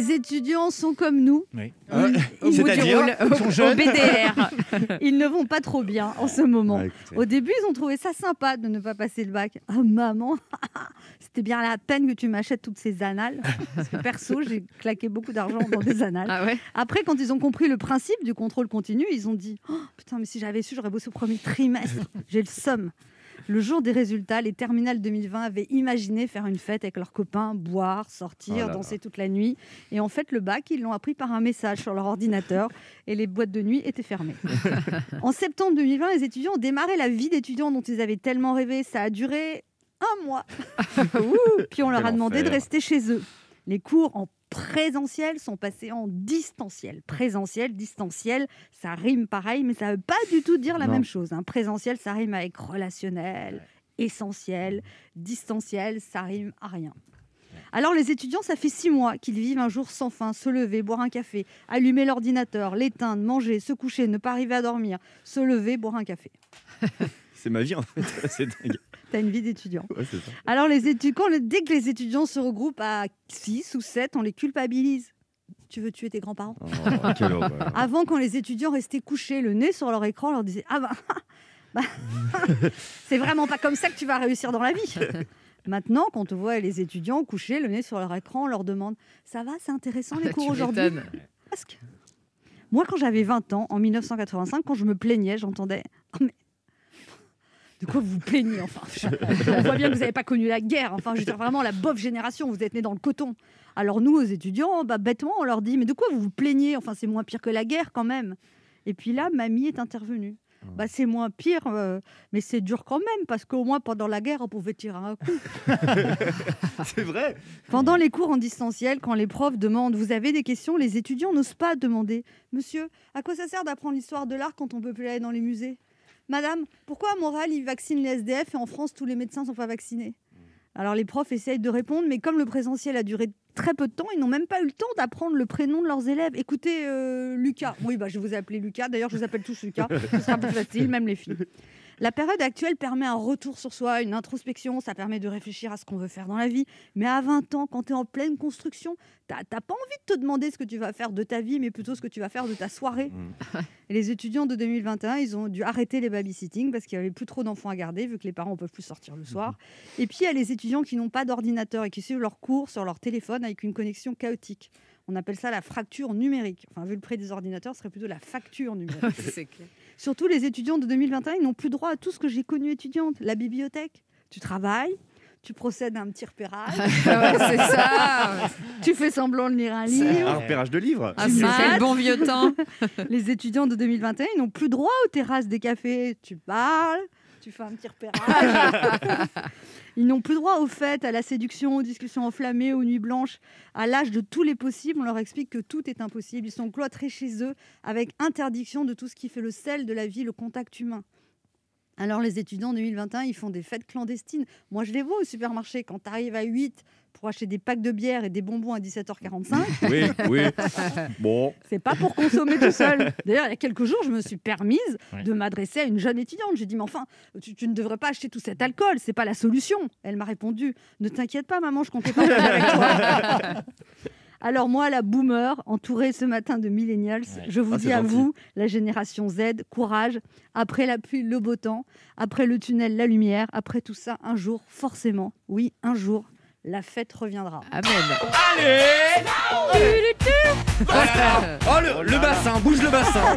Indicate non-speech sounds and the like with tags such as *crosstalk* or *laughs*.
Les étudiants sont comme nous. Oui. Ils- C'est-à-dire, ils sont jeunes. BDR. *laughs* Ils ne vont pas trop bien en ce moment. Ouais, écoutez. Au début, ils ont trouvé ça sympa de ne pas passer le bac. Ah maman, *laughs* c'était bien la peine que tu m'achètes toutes ces annales. Parce que perso, j'ai claqué beaucoup d'argent dans des annales. Ah ouais Après, quand ils ont compris le principe du contrôle continu, ils ont dit Oh, Putain, mais si j'avais su, j'aurais bossé au premier trimestre. J'ai le somme. Le jour des résultats, les terminales 2020 avaient imaginé faire une fête avec leurs copains, boire, sortir, Oh là là. danser toute la nuit. Et en fait, le bac, ils l'ont appris par un message sur leur ordinateur et les boîtes de nuit étaient fermées. *laughs* en septembre 2020, les étudiants ont démarré la vie d'étudiants dont ils avaient tellement rêvé. Ça a duré un mois. *laughs* Ouh, Puis on leur a demandé de rester chez eux. Les cours en présentiel sont passés en distanciel. Présentiel, distanciel, ça rime pareil, mais ça ne veut pas du tout dire la Non. même chose. hein. Présentiel, ça rime avec relationnel, essentiel. Distanciel, ça rime à rien. Alors les étudiants, ça fait six mois qu'ils vivent un jour sans fin, se lever, boire un café, allumer l'ordinateur, l'éteindre, manger, se coucher, ne pas arriver à dormir, se lever, boire un café. *laughs* C'est ma vie en fait. *laughs* C'est dingue. T'as une vie d'étudiant. Ouais. Alors, les étu- quand le- dès que les étudiants se regroupent à 6 ou 7, on les culpabilise. Tu veux tuer tes grands-parents? Oh. *laughs* Avant, quand les étudiants restaient couchés, le nez sur leur écran, on leur disait Ah bah, *laughs* bah, *laughs* c'est vraiment pas comme ça que tu vas réussir dans la vie. Maintenant, quand on voit les étudiants couchés, le nez sur leur écran, on leur demande Ça va, c'est intéressant les cours Tu aujourd'hui? Parce que moi, quand j'avais 20 ans, en 1985, quand je me plaignais, j'entendais de quoi vous vous plaignez enfin *laughs* On voit bien que vous n'avez pas connu la guerre. Enfin, je veux dire vraiment la bof génération. Vous êtes nés dans le coton. Alors nous, aux étudiants, bah, bêtement, on leur dit mais de quoi vous vous plaignez? Enfin, c'est moins pire que la guerre quand même. Et puis là, mamie est intervenue. Bah, c'est moins pire, euh, mais c'est dur quand même, parce qu'au moins pendant la guerre, on pouvait tirer un coup. *laughs* C'est vrai. Pendant les cours en distanciel, quand les profs demandent Vous avez des questions les étudiants n'osent pas demander Monsieur, à quoi ça sert d'apprendre l'histoire de l'art quand on peut plus aller dans les musées? Madame, pourquoi à Montréal ils vaccinent les SDF et en France tous les médecins sont pas vaccinés? Alors les profs essayent de répondre, mais comme le présentiel a duré très peu de temps, ils n'ont même pas eu le temps d'apprendre le prénom de leurs élèves. Écoutez, euh, Lucas. Oui, bah, je vous appeler Lucas. D'ailleurs, je vous appelle tous Lucas. Ce sera plus facile, même les filles. La période actuelle permet un retour sur soi, une introspection, ça permet de réfléchir à ce qu'on veut faire dans la vie. Mais à 20 ans, quand tu es en pleine construction, tu n'as pas envie de te demander ce que tu vas faire de ta vie, mais plutôt ce que tu vas faire de ta soirée. Et les étudiants de 2021, ils ont dû arrêter les babysitting parce qu'il n'y avait plus trop d'enfants à garder, vu que les parents ne peuvent plus sortir le soir. Et puis, il y a les étudiants qui n'ont pas d'ordinateur et qui suivent leurs cours sur leur téléphone avec une connexion chaotique. On appelle ça la fracture numérique. Enfin, vu le prix des ordinateurs, ce serait plutôt la facture numérique. *laughs* C'est clair. Surtout les étudiants de 2021, ils n'ont plus droit à tout ce que j'ai connu étudiante. La bibliothèque, tu travailles, tu procèdes à un petit repérage, *laughs* Ouais, c'est ça. *laughs* tu fais semblant de lire un Un livre. repérage de livres. Ah, c'est le bon vieux temps. *laughs* Les étudiants de 2021, ils n'ont plus droit aux terrasses des cafés. Tu parles, tu fais un petit repérage. *laughs* Ils n'ont plus droit aux fêtes, à la séduction, aux discussions enflammées, aux nuits blanches. À l'âge de tous les possibles, on leur explique que tout est impossible. Ils sont cloîtrés chez eux avec interdiction de tout ce qui fait le sel de la vie, le contact humain. Alors les étudiants en 2021, ils font des fêtes clandestines. Moi, je les vois au supermarché. Quand tu arrives à 8 pour acheter des packs de bière et des bonbons à 17h45, *laughs* Oui, oui. *laughs* Bon. c'est pas pour consommer tout seul. D'ailleurs, il y a quelques jours, je me suis permise de m'adresser à une jeune étudiante. J'ai dit, mais enfin, tu, tu ne devrais pas acheter tout cet alcool, c'est pas la solution. Elle m'a répondu, ne t'inquiète pas, maman, je comptais pas *laughs* avec toi. Alors moi, la boomer, entourée ce matin de millennials, Ouais. je vous Ah, dis à gentil. vous, la génération Z, courage. Après la pluie, le beau temps. Après le tunnel, la lumière. Après tout ça, un jour, forcément, oui, un jour, la fête reviendra. Amen. Allez Oh, le, le bassin, bouge le bassin *laughs*